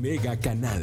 Mega Canal.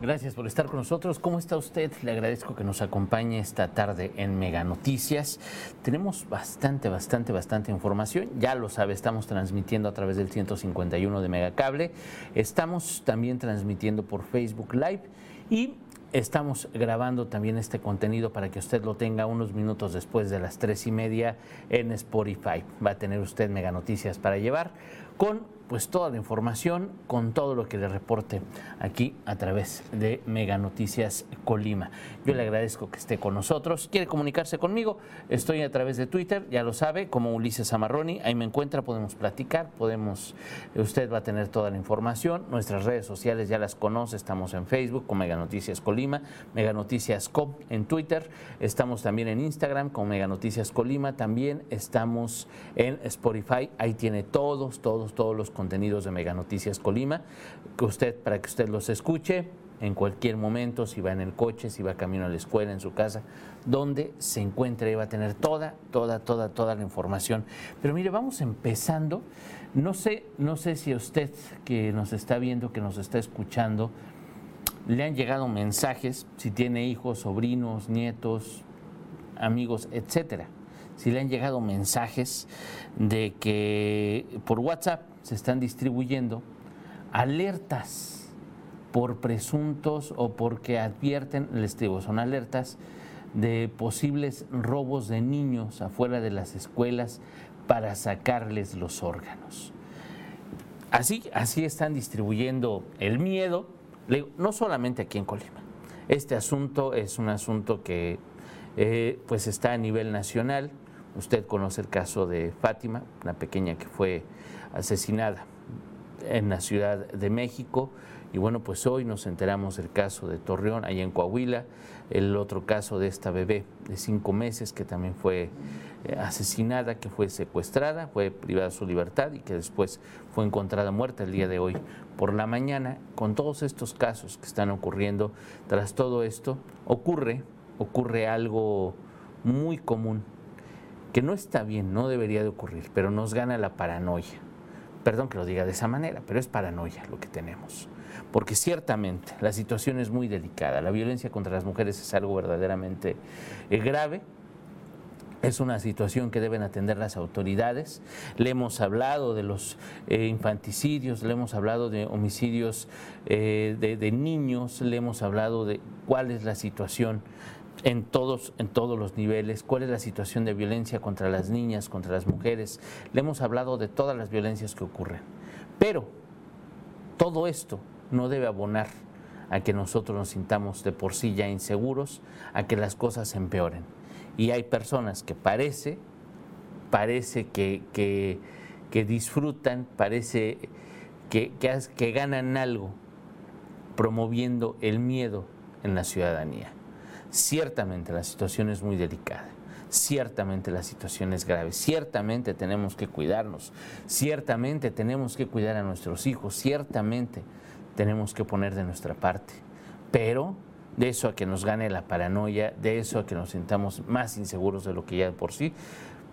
Gracias por estar con nosotros. ¿Cómo está usted? Le agradezco que nos acompañe esta tarde en Mega Noticias. Tenemos bastante, bastante, bastante información. Ya lo sabe, estamos transmitiendo a través del 151 de Megacable. Estamos también transmitiendo por Facebook Live y Estamos grabando también este contenido para que usted lo tenga unos minutos después de las tres y media en Spotify. Va a tener usted mega noticias para llevar con pues toda la información con todo lo que le reporte aquí a través de Mega Noticias Colima. Yo le agradezco que esté con nosotros. ¿Quiere comunicarse conmigo? Estoy a través de Twitter, ya lo sabe, como Ulises Amarroni. Ahí me encuentra, podemos platicar, podemos, usted va a tener toda la información. Nuestras redes sociales ya las conoce, estamos en Facebook con Mega Noticias Colima, Mega Noticias Com en Twitter, estamos también en Instagram con Mega Noticias Colima, también estamos en Spotify, ahí tiene todos, todos, todos los contenidos de Mega Noticias Colima, que usted, para que usted los escuche en cualquier momento, si va en el coche, si va camino a la escuela, en su casa, donde se encuentre, va a tener toda, toda, toda, toda la información. Pero mire, vamos empezando. No sé, no sé si usted que nos está viendo, que nos está escuchando, le han llegado mensajes, si tiene hijos, sobrinos, nietos, amigos, etcétera. Si le han llegado mensajes de que por WhatsApp se están distribuyendo alertas por presuntos o porque advierten, les digo, son alertas de posibles robos de niños afuera de las escuelas para sacarles los órganos. Así, así están distribuyendo el miedo, no solamente aquí en Colima. Este asunto es un asunto que eh, pues está a nivel nacional. Usted conoce el caso de Fátima, una pequeña que fue asesinada en la Ciudad de México. Y bueno, pues hoy nos enteramos del caso de Torreón, allá en Coahuila, el otro caso de esta bebé de cinco meses que también fue eh, asesinada, que fue secuestrada, fue privada de su libertad y que después fue encontrada muerta el día de hoy por la mañana. Con todos estos casos que están ocurriendo, tras todo esto, ocurre, ocurre algo muy común, que no está bien, no debería de ocurrir, pero nos gana la paranoia Perdón que lo diga de esa manera, pero es paranoia lo que tenemos. Porque ciertamente la situación es muy delicada. La violencia contra las mujeres es algo verdaderamente eh, grave. Es una situación que deben atender las autoridades. Le hemos hablado de los eh, infanticidios, le hemos hablado de homicidios eh, de niños, le hemos hablado de cuál es la situación en todos, en todos los niveles, cuál es la situación de violencia contra las niñas, contra las mujeres. Le hemos hablado de todas las violencias que ocurren. Pero todo esto no debe abonar a que nosotros nos sintamos de por sí ya inseguros, a que las cosas empeoren. Y hay personas que parece, parece que, que, disfrutan, parece que, que ganan algo promoviendo el miedo en la ciudadanía. Ciertamente la situación es muy delicada. Ciertamente la situación es grave, ciertamente tenemos que cuidarnos, ciertamente tenemos que cuidar a nuestros hijos, ciertamente tenemos que poner de nuestra parte, pero de eso a que nos gane la paranoia, de eso a que nos sintamos más inseguros de lo que ya por sí,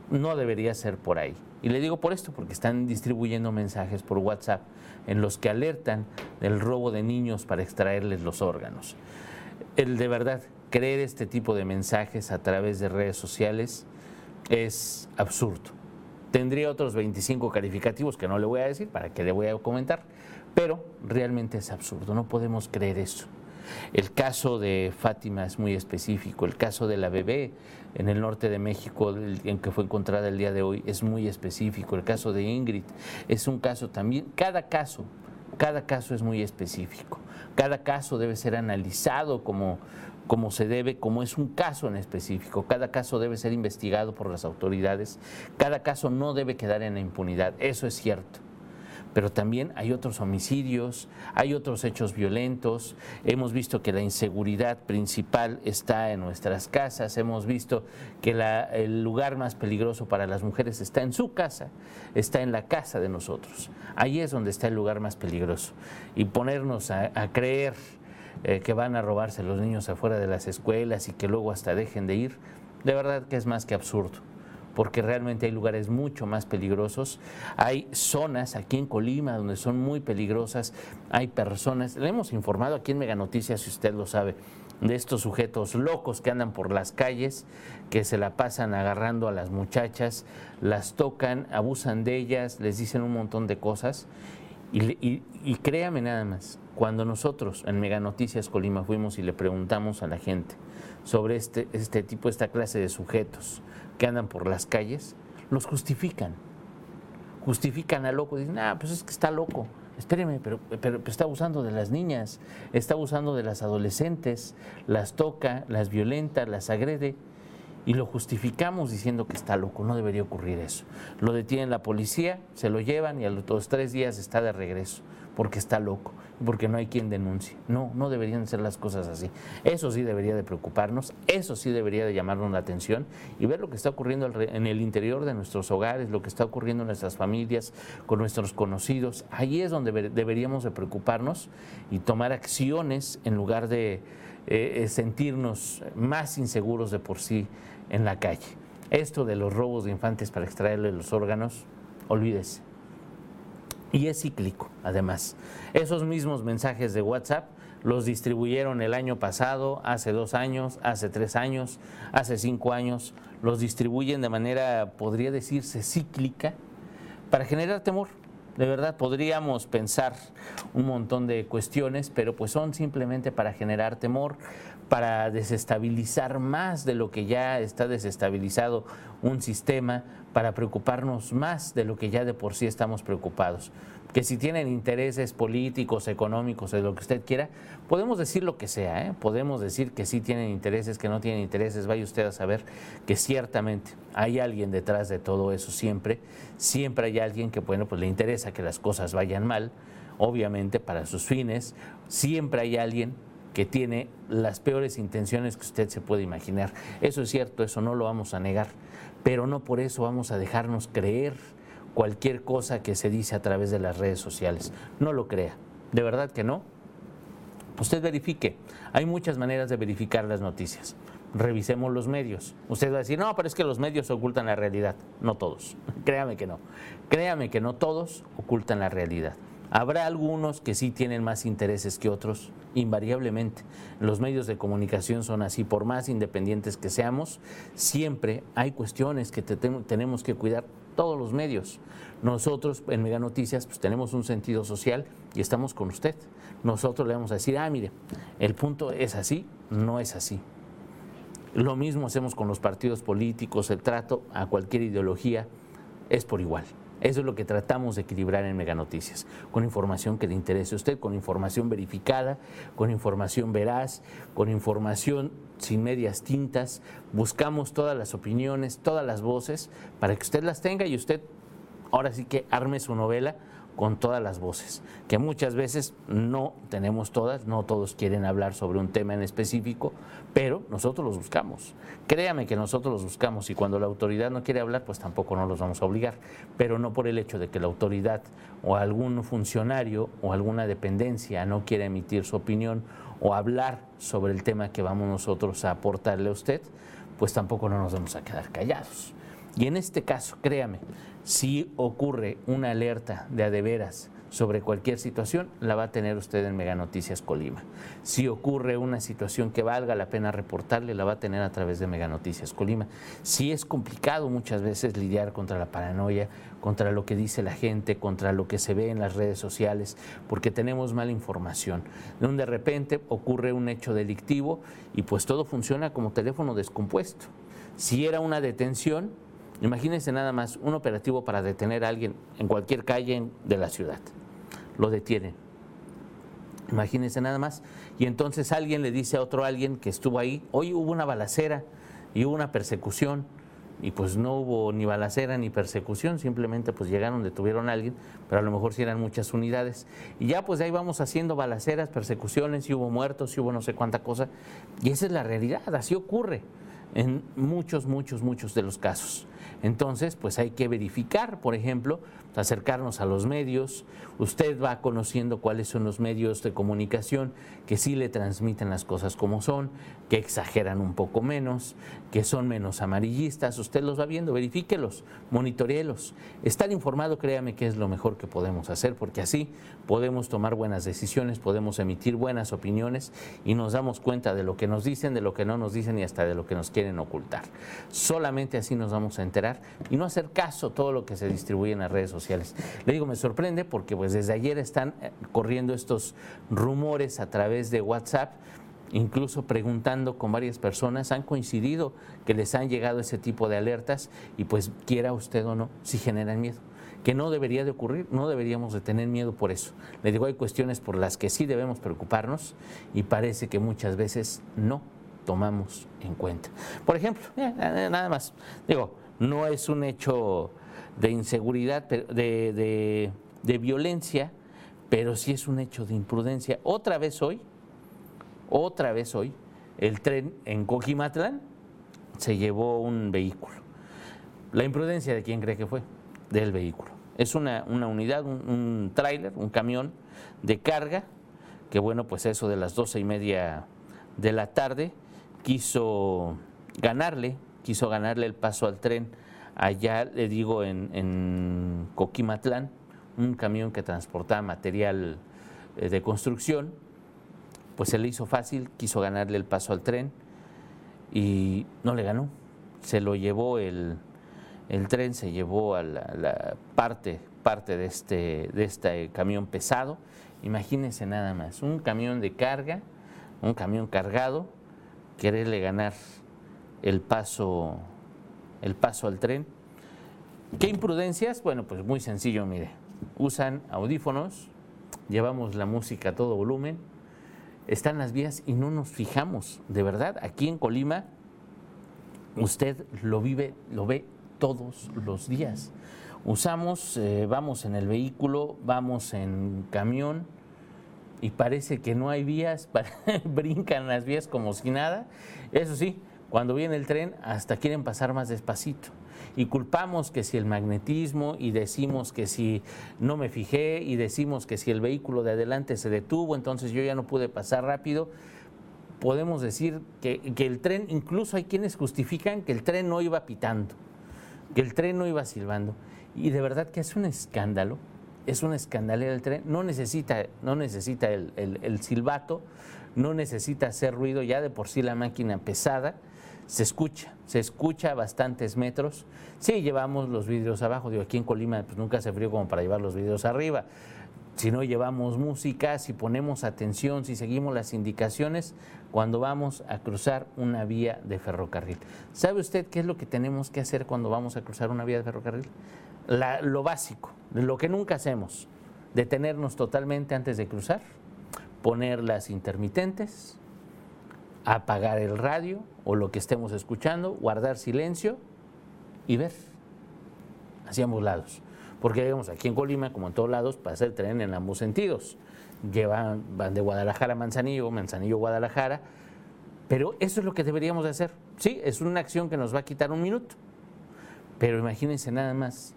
no debería ser por ahí. Y le digo por esto, porque están distribuyendo mensajes por WhatsApp en los que alertan del robo de niños para extraerles los órganos. El de verdad, creer este tipo de mensajes a través de redes sociales es absurdo. Tendría otros 25 calificativos que no le voy a decir, para que le voy a comentar, pero realmente es absurdo, no podemos creer eso. El caso de Fátima es muy específico, el caso de la bebé en el norte de México, en que fue encontrada el día de hoy, es muy específico, el caso de Ingrid es un caso también, cada caso, cada caso es muy específico, cada caso debe ser analizado como como se debe, como es un caso en específico. Cada caso debe ser investigado por las autoridades, cada caso no debe quedar en la impunidad, eso es cierto. Pero también hay otros homicidios, hay otros hechos violentos, hemos visto que la inseguridad principal está en nuestras casas, hemos visto que el lugar más peligroso para las mujeres está en su casa, está en la casa de nosotros. Ahí es donde está el lugar más peligroso. Y ponernos a creer eh, que van a robarse los niños afuera de las escuelas y que luego hasta dejen de ir, de verdad que es más que absurdo porque realmente hay lugares mucho más peligrosos. Hay zonas aquí en Colima donde son muy peligrosas, hay personas, le hemos informado aquí en Mega Noticias, si usted lo sabe, de estos sujetos locos que andan por las calles, que se la pasan agarrando a las muchachas, las tocan, abusan de ellas, les dicen un montón de cosas. Y, y créame nada más, cuando nosotros en Mega Noticias Colima fuimos y le preguntamos a la gente sobre este, este tipo, esta clase de sujetos, que andan por las calles, los justifican. Justifican al loco, dicen, ah, pues es que está loco. Espéreme, pero, pero, está abusando de las niñas, está abusando de las adolescentes, las toca, las violenta, las agrede y lo justificamos diciendo que está loco, no debería ocurrir eso. Lo detienen la policía, se lo llevan y a los tres días está de regreso porque está loco, porque no hay quien denuncie. No, no deberían ser las cosas así. Eso sí debería de preocuparnos, eso sí debería de llamarnos la atención y ver lo que está ocurriendo en el interior de nuestros hogares, lo que está ocurriendo en nuestras familias, con nuestros conocidos. Ahí es donde deberíamos de preocuparnos y tomar acciones en lugar de eh, eh, sentirnos más inseguros de por sí en la calle. Esto de los robos de infantes para extraerle los órganos, olvídese y es cíclico, además. Esos mismos mensajes de WhatsApp los distribuyeron el año pasado, hace dos años, hace tres años, hace cinco años. Los distribuyen de manera, podría decirse, cíclica para generar temor. De verdad, podríamos pensar un montón de cuestiones, pero pues son simplemente para generar temor, para desestabilizar más de lo que ya está desestabilizado un sistema, para preocuparnos más de lo que ya de por sí estamos preocupados. Que si tienen intereses políticos, económicos, de lo que usted quiera, podemos decir lo que sea, ¿eh? podemos decir que sí tienen intereses, que no tienen intereses, vaya usted a saber que ciertamente hay alguien detrás de todo eso siempre, siempre hay alguien que bueno, pues le interesa que las cosas vayan mal, obviamente para sus fines, siempre hay alguien que tiene las peores intenciones que usted se puede imaginar. Eso es cierto, eso no lo vamos a negar pero no por eso vamos a dejarnos creer cualquier cosa que se dice a través de las redes sociales. No lo crea, de verdad que no. Usted verifique, hay muchas maneras de verificar las noticias. Revisemos los medios. Usted va a decir, no, pero es que los medios ocultan la realidad. No todos, créame que no. Créame que no todos ocultan la realidad. Habrá algunos que sí tienen más intereses que otros, invariablemente. Los medios de comunicación son así, por más independientes que seamos, siempre hay cuestiones que tenemos que cuidar todos los medios. Nosotros en Mega Noticias pues, tenemos un sentido social y estamos con usted. Nosotros le vamos a decir, ah, mire, el punto es así, no es así. Lo mismo hacemos con los partidos políticos, el trato a cualquier ideología es por igual. Eso es lo que tratamos de equilibrar en Mega Noticias, con información que le interese a usted, con información verificada, con información veraz, con información sin medias tintas. Buscamos todas las opiniones, todas las voces, para que usted las tenga y usted ahora sí que arme su novela con todas las voces, que muchas veces no tenemos todas, no todos quieren hablar sobre un tema en específico, pero nosotros los buscamos. Créame que nosotros los buscamos y cuando la autoridad no quiere hablar, pues tampoco nos los vamos a obligar, pero no por el hecho de que la autoridad o algún funcionario o alguna dependencia no quiera emitir su opinión o hablar sobre el tema que vamos nosotros a aportarle a usted, pues tampoco no nos vamos a quedar callados. Y en este caso, créame, si ocurre una alerta de adeveras sobre cualquier situación, la va a tener usted en Mega Noticias Colima. Si ocurre una situación que valga la pena reportarle, la va a tener a través de Mega Noticias Colima. Si es complicado muchas veces lidiar contra la paranoia, contra lo que dice la gente, contra lo que se ve en las redes sociales, porque tenemos mala información. Donde de repente ocurre un hecho delictivo y pues todo funciona como teléfono descompuesto. Si era una detención, Imagínense nada más un operativo para detener a alguien en cualquier calle de la ciudad. Lo detienen. Imagínense nada más. Y entonces alguien le dice a otro alguien que estuvo ahí, hoy hubo una balacera y hubo una persecución. Y pues no hubo ni balacera ni persecución, simplemente pues llegaron, detuvieron a alguien, pero a lo mejor sí eran muchas unidades. Y ya pues ahí vamos haciendo balaceras, persecuciones, y hubo muertos, y hubo no sé cuánta cosa. Y esa es la realidad, así ocurre. en muchos, muchos, muchos de los casos. Entonces, pues hay que verificar, por ejemplo, acercarnos a los medios. Usted va conociendo cuáles son los medios de comunicación que sí le transmiten las cosas como son, que exageran un poco menos, que son menos amarillistas. Usted los va viendo, verifíquelos, monitoreelos. Estar informado, créame que es lo mejor que podemos hacer, porque así podemos tomar buenas decisiones, podemos emitir buenas opiniones y nos damos cuenta de lo que nos dicen, de lo que no nos dicen y hasta de lo que nos quieren ocultar. Solamente así nos vamos a enterar y no hacer caso todo lo que se distribuye en las redes sociales. Le digo, me sorprende porque pues desde ayer están eh, corriendo estos rumores a través de WhatsApp incluso preguntando con varias personas, han coincidido que les han llegado ese tipo de alertas y pues quiera usted o no, si generan miedo que no debería de ocurrir, no deberíamos de tener miedo por eso. Le digo, hay cuestiones por las que sí debemos preocuparnos y parece que muchas veces no tomamos en cuenta. Por ejemplo, eh, nada más, digo, no es un hecho de inseguridad, de, de, violencia, pero sí es un hecho de imprudencia. Otra vez hoy, otra vez hoy, el tren en Coquimatlán se llevó un vehículo. La imprudencia de quién cree que fue, del vehículo. Es una, una unidad, un, tráiler, un camión de carga, que bueno, pues eso de las doce y media de la tarde quiso ganarle, quiso ganarle el paso al tren Allá, le digo, en, Coquimatlán, un camión que transportaba material eh, de construcción, pues se le hizo fácil, quiso ganarle el paso al tren y no le ganó. Se lo llevó el, tren, se llevó a la, parte, parte de este, de este camión pesado. Imagínense nada más, un camión de carga, un camión cargado, quererle ganar el paso el paso al tren. ¿Qué imprudencias? Bueno, pues muy sencillo, mire. Usan audífonos, llevamos la música a todo volumen, están las vías y no nos fijamos. De verdad, aquí en Colima, usted lo vive, lo ve todos los días. Usamos, eh, vamos en el vehículo, vamos en camión y parece que no hay vías, brincan las vías como si nada. Eso sí, cuando viene el tren, hasta quieren pasar más despacito. Y culpamos que si el magnetismo y decimos que si no me fijé y decimos que si el vehículo de adelante se detuvo, entonces yo ya no pude pasar rápido. Podemos decir que el tren, incluso hay quienes justifican que el tren no iba pitando, que el tren no iba silbando. Y de verdad que es un escándalo, es un escándalo el tren, no necesita, no necesita el, el silbato, no necesita hacer ruido, ya de por sí la máquina pesada se escucha, se escucha a bastantes metros. Sí, llevamos los vidrios abajo, digo, aquí en Colima pues nunca se frío como para llevar los vidrios arriba. Si no llevamos música, si ponemos atención, si seguimos las indicaciones cuando vamos a cruzar una vía de ferrocarril. ¿Sabe usted qué es lo que tenemos que hacer cuando vamos a cruzar una vía de ferrocarril? lo básico, lo que nunca hacemos, detenernos totalmente antes de cruzar, poner las intermitentes, apagar el radio o lo que estemos escuchando, guardar silencio y ver hacia ambos lados. Porque digamos, aquí en Colima, como en todos lados, pasa el tren en ambos sentidos. Llevan, van de Guadalajara a Manzanillo, Manzanillo a Guadalajara, pero eso es lo que deberíamos de hacer. Sí, es una acción que nos va a quitar un minuto, pero imagínense nada más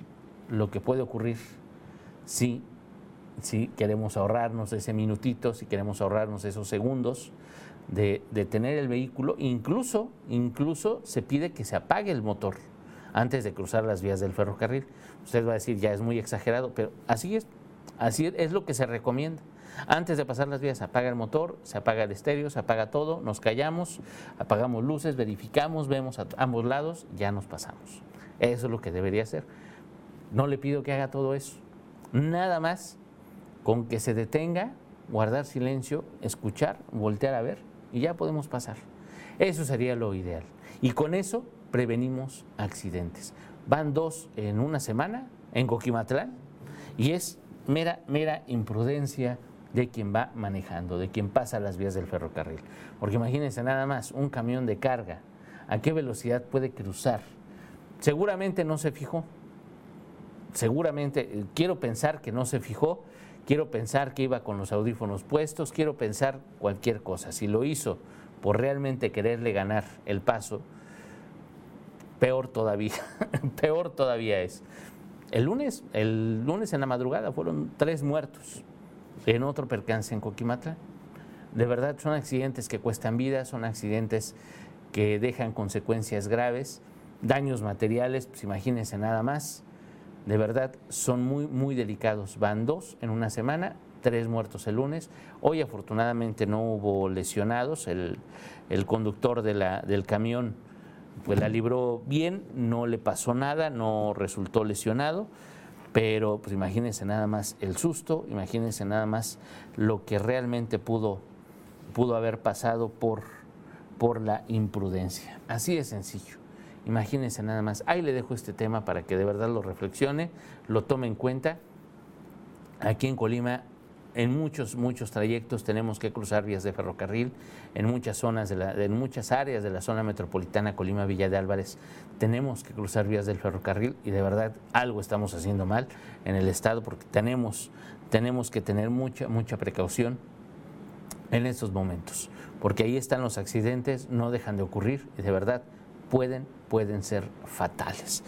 lo que puede ocurrir si, si queremos ahorrarnos ese minutito, si queremos ahorrarnos esos segundos, de, tener el vehículo, incluso, incluso se pide que se apague el motor antes de cruzar las vías del ferrocarril. Usted va a decir, ya es muy exagerado, pero así es, así es lo que se recomienda. Antes de pasar las vías, se apaga el motor, se apaga el estéreo, se apaga todo, nos callamos, apagamos luces, verificamos, vemos a ambos lados, ya nos pasamos. Eso es lo que debería hacer. No le pido que haga todo eso. Nada más con que se detenga, guardar silencio, escuchar, voltear a ver y ya podemos pasar. Eso sería lo ideal. Y con eso prevenimos accidentes. Van dos en una semana en Coquimatlán y es mera, mera imprudencia de quien va manejando, de quien pasa las vías del ferrocarril. Porque imagínense nada más, un camión de carga, ¿a qué velocidad puede cruzar? Seguramente no se fijó. Seguramente, eh, quiero pensar que no se fijó quiero pensar que iba con los audífonos puestos, quiero pensar cualquier cosa. Si lo hizo por realmente quererle ganar el paso, peor todavía, peor todavía es. El lunes, el lunes en la madrugada fueron tres muertos en otro percance en Coquimatla. De verdad son accidentes que cuestan vidas, son accidentes que dejan consecuencias graves, daños materiales, pues imagínense nada más. De verdad son muy, muy delicados. Van dos en una semana, tres muertos el lunes. Hoy afortunadamente no hubo lesionados. El, el conductor del camión pues la libró bien, no le pasó nada, no resultó lesionado, pero pues imagínense nada más el susto, imagínense nada más lo que realmente pudo, pudo haber pasado por, por la imprudencia. Así de sencillo. Imagínense nada más. Ahí le dejo este tema para que de verdad lo reflexione, lo tome en cuenta. Aquí en Colima en muchos, muchos trayectos tenemos que cruzar vías de ferrocarril, en muchas zonas, de la, en muchas áreas de la zona metropolitana Colima Villa de Álvarez. Tenemos que cruzar vías del ferrocarril y de verdad algo estamos haciendo mal en el estado porque tenemos, tenemos que tener mucha, mucha precaución en estos momentos, porque ahí están los accidentes, no dejan de ocurrir y de verdad pueden, pueden ser fatales.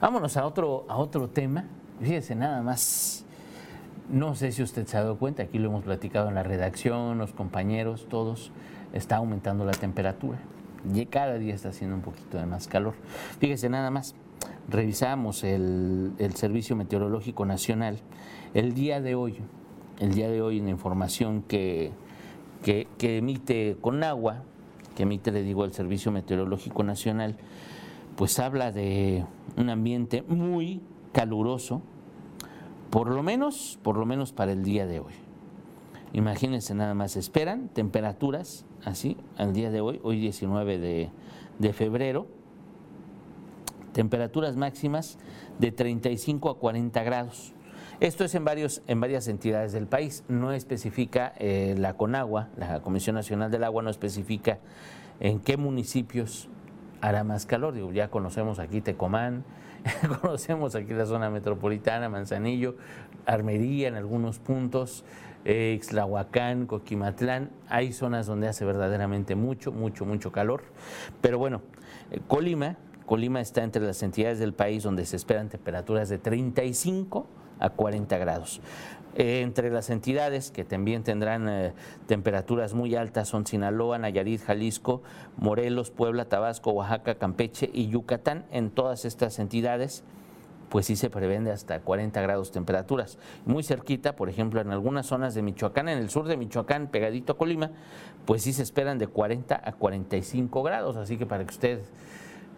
Vámonos a otro, a otro tema, fíjense nada más no sé si usted se ha dado cuenta, aquí lo hemos platicado en la redacción, los compañeros, todos, está aumentando la temperatura. Y cada día está haciendo un poquito de más calor. Fíjese nada más, revisamos el, Servicio Meteorológico Nacional. El día de hoy, el día de hoy en la información que, que, que emite agua, que emite, le digo, el Servicio Meteorológico Nacional, pues habla de un ambiente muy caluroso, por lo menos, por lo menos para el día de hoy. Imagínense nada más, esperan temperaturas así al día de hoy, hoy 19 de, febrero, temperaturas máximas de 35 a 40 grados. Esto es en, varios, en varias entidades del país, no especifica eh, la CONAGUA, la Comisión Nacional del Agua, no especifica en qué municipios hará más calor. Digo, ya conocemos aquí Tecomán, Conocemos aquí la zona metropolitana, Manzanillo, Armería en algunos puntos, eh, Ixlahuacán, Coquimatlán. Hay zonas donde hace verdaderamente mucho, mucho, mucho calor. Pero bueno, eh, Colima, Colima está entre las entidades del país donde se esperan temperaturas de 35 a 40 grados. Eh, entre las entidades que también tendrán eh, temperaturas muy altas son Sinaloa, Nayarit, Jalisco, Morelos, Puebla, Tabasco, Oaxaca, Campeche y Yucatán. En todas estas entidades pues sí se prevén hasta 40 grados temperaturas. Muy cerquita, por ejemplo, en algunas zonas de Michoacán, en el sur de Michoacán, pegadito a Colima, pues sí se esperan de 40 a 45 grados. Así que para que usted,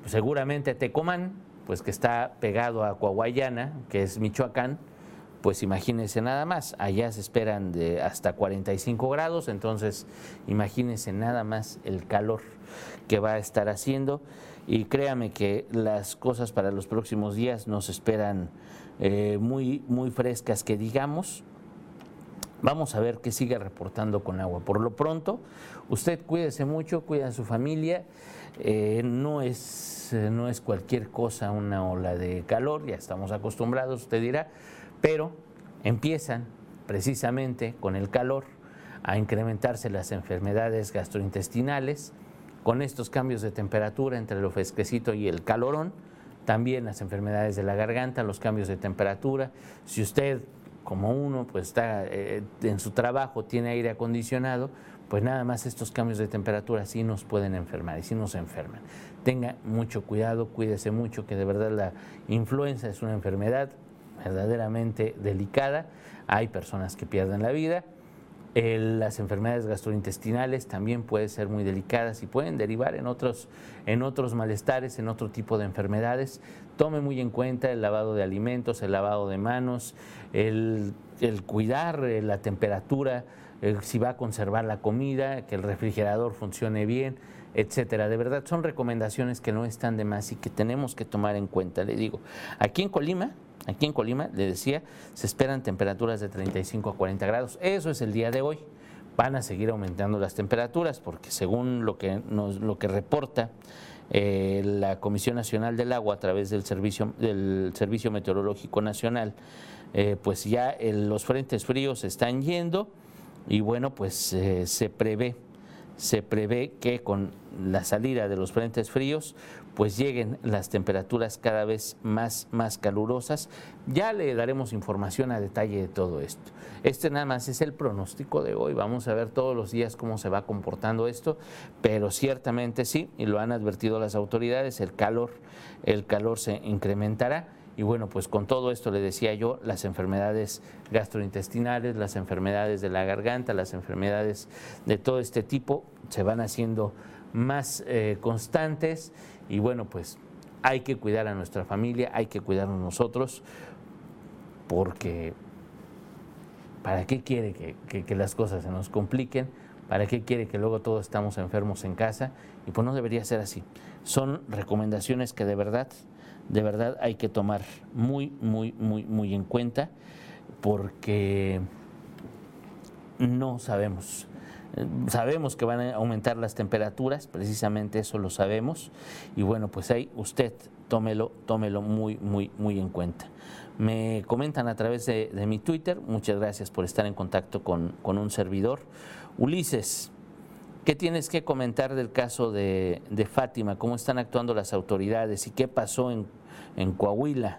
pues seguramente Tecomán, pues que está pegado a Coahuayana, que es Michoacán, pues imagínense nada más, allá se esperan de hasta 45 grados, entonces imagínense nada más el calor que va a estar haciendo y créame que las cosas para los próximos días nos esperan eh, muy, muy frescas que digamos. Vamos a ver qué sigue reportando con agua. Por lo pronto, usted cuídese mucho, cuida a su familia. Eh, no, es, no es cualquier cosa una ola de calor, ya estamos acostumbrados, usted dirá pero empiezan precisamente con el calor a incrementarse las enfermedades gastrointestinales, con estos cambios de temperatura entre lo fresquecito y el calorón, también las enfermedades de la garganta, los cambios de temperatura. Si usted, como uno, pues está eh, en su trabajo, tiene aire acondicionado, pues nada más estos cambios de temperatura sí nos pueden enfermar y sí nos enferman. Tenga mucho cuidado, cuídese mucho, que de verdad la influenza es una enfermedad verdaderamente delicada. Hay personas que pierden la vida. las enfermedades gastrointestinales también pueden ser muy delicadas y pueden derivar en otros, en otros malestares, en otro tipo de enfermedades. Tome muy en cuenta el lavado de alimentos, el lavado de manos, el, cuidar eh, la temperatura, si va a conservar la comida, que el refrigerador funcione bien, etcétera. De verdad, son recomendaciones que no están de más y que tenemos que tomar en cuenta. Le digo, aquí en Colima Aquí en Colima, le decía, se esperan temperaturas de 35 a 40 grados. Eso es el día de hoy. Van a seguir aumentando las temperaturas porque según lo que, nos, lo que reporta eh, la Comisión Nacional del Agua a través del Servicio, del Servicio Meteorológico Nacional, eh, pues ya los frentes fríos están yendo y bueno, pues eh, se prevé se prevé que con la salida de los frentes fríos pues lleguen las temperaturas cada vez más, más calurosas. Ya le daremos información a detalle de todo esto. Este nada más es el pronóstico de hoy. Vamos a ver todos los días cómo se va comportando esto, pero ciertamente sí, y lo han advertido las autoridades, el calor, el calor se incrementará. Y bueno, pues con todo esto le decía yo, las enfermedades gastrointestinales, las enfermedades de la garganta, las enfermedades de todo este tipo se van haciendo más eh, constantes y bueno, pues hay que cuidar a nuestra familia, hay que cuidarnos nosotros, porque ¿para qué quiere que, las cosas se nos compliquen? ¿Para qué quiere que luego todos estamos enfermos en casa? Y pues no debería ser así. Son recomendaciones que de verdad, de verdad hay que tomar muy, muy, muy, muy en cuenta, porque no sabemos Sabemos que van a aumentar las temperaturas, precisamente eso lo sabemos. Y bueno, pues ahí usted tómelo, tómelo muy, muy, muy en cuenta. Me comentan a través de, mi Twitter, muchas gracias por estar en contacto con, un servidor. Ulises, ¿qué tienes que comentar del caso de, Fátima? ¿Cómo están actuando las autoridades y qué pasó en, Coahuila?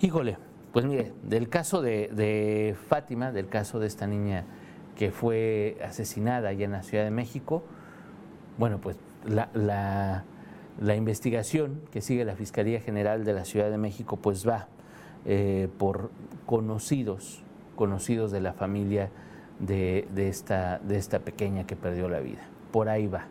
Híjole, pues mire, del caso de, de Fátima, del caso de esta niña que fue asesinada allá en la Ciudad de México, bueno, pues la, investigación que sigue la Fiscalía General de la Ciudad de México pues va eh, por conocidos, conocidos de la familia de, esta, de esta pequeña que perdió la vida. Por ahí va.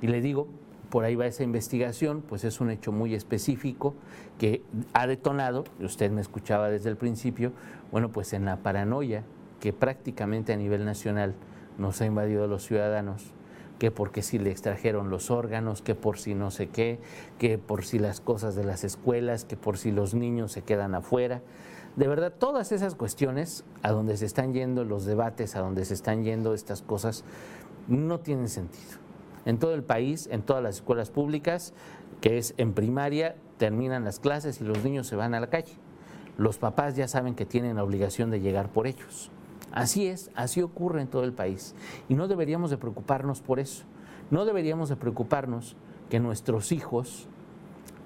Y le digo, por ahí va esa investigación, pues es un hecho muy específico que ha detonado, usted me escuchaba desde el principio, bueno, pues en la paranoia que prácticamente a nivel nacional nos ha invadido los ciudadanos, que porque si le extrajeron los órganos, que por si no sé qué, que por si las cosas de las escuelas, que por si los niños se quedan afuera. De verdad, todas esas cuestiones a donde se están yendo los debates, a donde se están yendo estas cosas, no tienen sentido. En todo el país, en todas las escuelas públicas, que es en primaria, terminan las clases y los niños se van a la calle. Los papás ya saben que tienen la obligación de llegar por ellos. Así es, así ocurre en todo el país. Y no deberíamos de preocuparnos por eso. No deberíamos de preocuparnos que nuestros hijos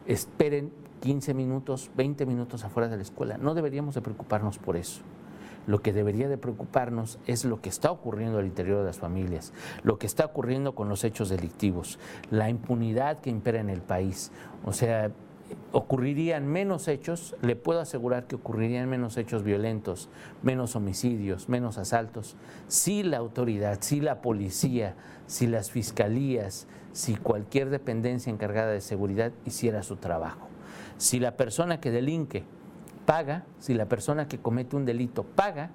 esperen 15 minutos, 20 minutos afuera de la escuela. No deberíamos de preocuparnos por eso. Lo que debería de preocuparnos es lo que está ocurriendo al interior de las familias, lo que está ocurriendo con los hechos delictivos, la impunidad que impera en el país. O sea, ocurrirían menos hechos, le puedo asegurar que ocurrirían menos hechos violentos, menos homicidios, menos asaltos, si la autoridad, si la policía, si las fiscalías, si cualquier dependencia encargada de seguridad hiciera su trabajo. Si la persona que delinque paga, si la persona que comete un delito paga,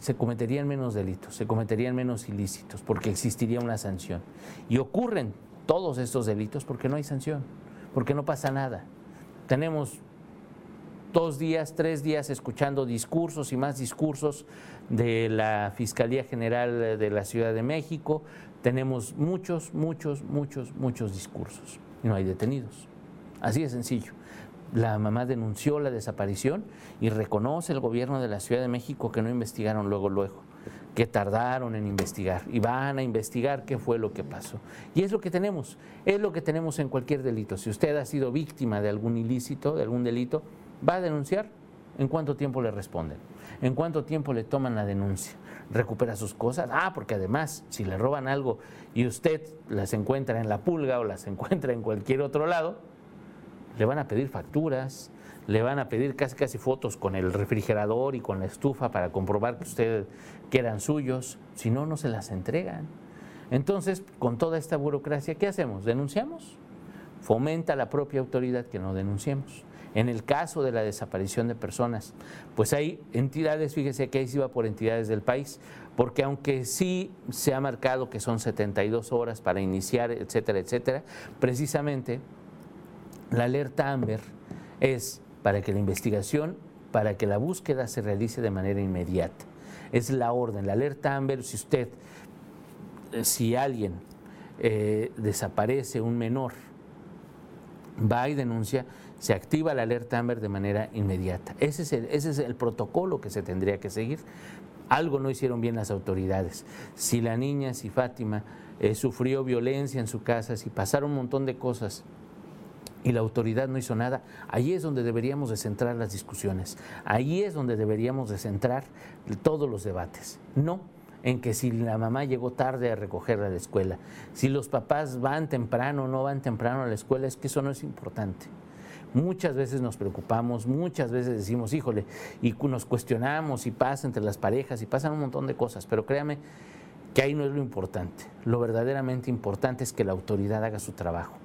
se cometerían menos delitos, se cometerían menos ilícitos, porque existiría una sanción. Y ocurren todos estos delitos porque no hay sanción porque no pasa nada. Tenemos dos días, tres días escuchando discursos y más discursos de la Fiscalía General de la Ciudad de México. Tenemos muchos, muchos, muchos, muchos discursos no hay detenidos. Así de sencillo. La mamá denunció la desaparición y reconoce el gobierno de la Ciudad de México que no investigaron luego, luego que tardaron en investigar y van a investigar qué fue lo que pasó. Y es lo que tenemos, es lo que tenemos en cualquier delito. Si usted ha sido víctima de algún ilícito, de algún delito, va a denunciar. ¿En cuánto tiempo le responden? ¿En cuánto tiempo le toman la denuncia? ¿Recupera sus cosas? Ah, porque además, si le roban algo y usted las encuentra en la pulga o las encuentra en cualquier otro lado, le van a pedir facturas, le van a pedir casi casi fotos con el refrigerador y con la estufa para comprobar que usted que eran suyos, si no no se las entregan. Entonces, con toda esta burocracia, ¿qué hacemos? ¿Denunciamos? Fomenta la propia autoridad que no denunciemos. En el caso de la desaparición de personas, pues hay entidades, fíjese que ahí se iba por entidades del país, porque aunque sí se ha marcado que son 72 horas para iniciar, etcétera, etcétera, precisamente la alerta AMBER es para que la investigación, para que la búsqueda se realice de manera inmediata. Es la orden, la alerta Amber, si usted, eh, si alguien eh, desaparece, un menor, va y denuncia, se activa la alerta Amber de manera inmediata. Ese es, el, protocolo que se tendría que seguir. algo no hicieron bien las autoridades. Si la niña, si Fátima eh, sufrió violencia en su casa, si pasaron un montón de cosas y la autoridad no hizo nada, ahí es donde deberíamos de centrar las discusiones, ahí es donde deberíamos de centrar todos los debates, no en que si la mamá llegó tarde a recogerla a la escuela, si los papás van temprano o no van temprano a la escuela, es que eso no es importante. Muchas veces nos preocupamos, muchas veces decimos, híjole, y nos cuestionamos y pasa entre las parejas y pasan un montón de cosas, pero créame que ahí no es lo importante. Lo verdaderamente importante es que la autoridad haga su trabajo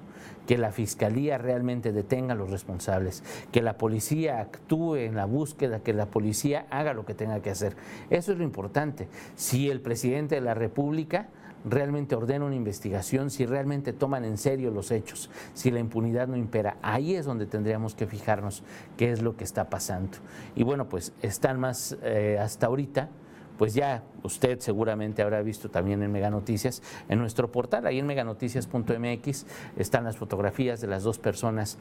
que la fiscalía realmente detenga a los responsables, que la policía actúe en la búsqueda, que la policía haga lo que tenga que hacer. Eso es lo importante. Si el presidente de la República realmente ordena una investigación, si realmente toman en serio los hechos, si la impunidad no impera, ahí es donde tendríamos que fijarnos qué es lo que está pasando. Y bueno, pues están más eh, hasta ahorita pues ya usted seguramente habrá visto también en Mega Noticias, en nuestro portal, ahí en meganoticias.mx están las fotografías de las dos personas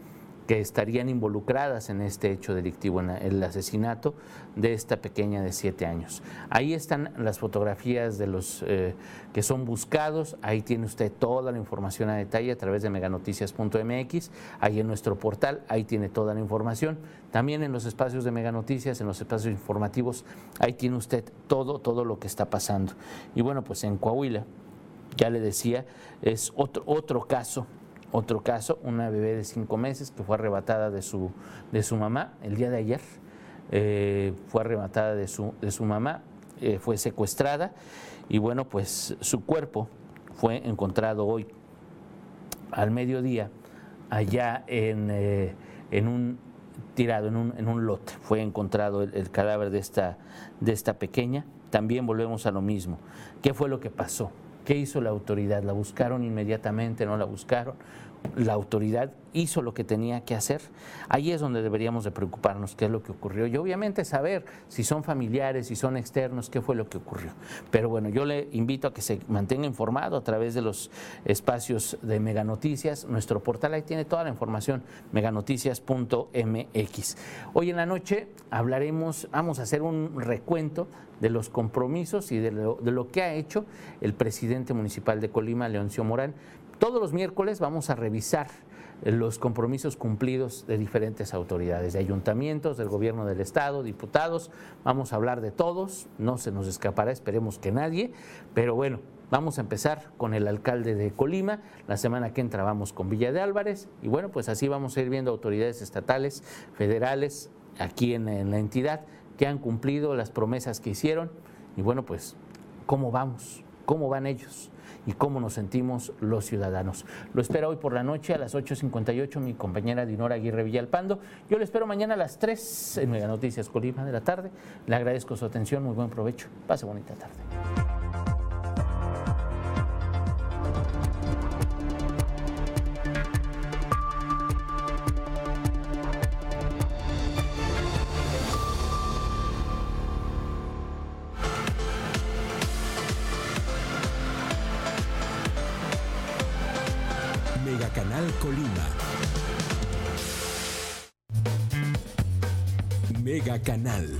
que estarían involucradas en este hecho delictivo, en el asesinato de esta pequeña de siete años. Ahí están las fotografías de los eh, que son buscados, ahí tiene usted toda la información a detalle a través de meganoticias.mx, ahí en nuestro portal, ahí tiene toda la información. También en los espacios de Meganoticias, en los espacios informativos, ahí tiene usted todo, todo lo que está pasando. Y bueno, pues en Coahuila, ya le decía, es otro, otro caso otro caso, una bebé de cinco meses que fue arrebatada de su, de su mamá el día de ayer. Eh, fue arrebatada de su, de su mamá, eh, fue secuestrada y bueno, pues su cuerpo fue encontrado hoy al mediodía allá en, eh, en un tirado en un, en un, lote. Fue encontrado el, el cadáver de esta, de esta pequeña. También volvemos a lo mismo. ¿Qué fue lo que pasó? ¿Qué hizo la autoridad? ¿La buscaron inmediatamente? ¿No la buscaron? La autoridad hizo lo que tenía que hacer. Ahí es donde deberíamos de preocuparnos qué es lo que ocurrió y obviamente saber si son familiares, si son externos, qué fue lo que ocurrió. Pero bueno, yo le invito a que se mantenga informado a través de los espacios de Meganoticias. Nuestro portal ahí tiene toda la información, meganoticias.mx. Hoy en la noche hablaremos, vamos a hacer un recuento de los compromisos y de lo, de lo que ha hecho el presidente municipal de Colima, Leoncio Morán, todos los miércoles vamos a revisar los compromisos cumplidos de diferentes autoridades, de ayuntamientos, del gobierno del estado, diputados. Vamos a hablar de todos, no se nos escapará, esperemos que nadie, pero bueno, vamos a empezar con el alcalde de Colima, la semana que entra vamos con Villa de Álvarez y bueno, pues así vamos a ir viendo autoridades estatales, federales, aquí en, en la entidad, que han cumplido las promesas que hicieron y bueno, pues, ¿cómo vamos? ¿Cómo van ellos? y cómo nos sentimos los ciudadanos. Lo espero hoy por la noche a las 8.58 mi compañera Dinora Aguirre Villalpando. Yo lo espero mañana a las 3 en Mega Noticias Colima de la tarde. Le agradezco su atención, muy buen provecho. Pase bonita tarde. Canal.